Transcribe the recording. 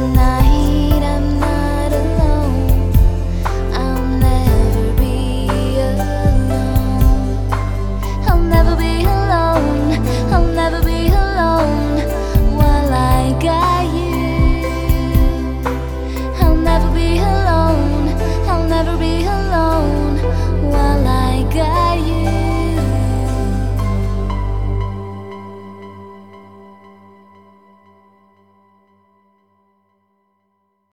tonight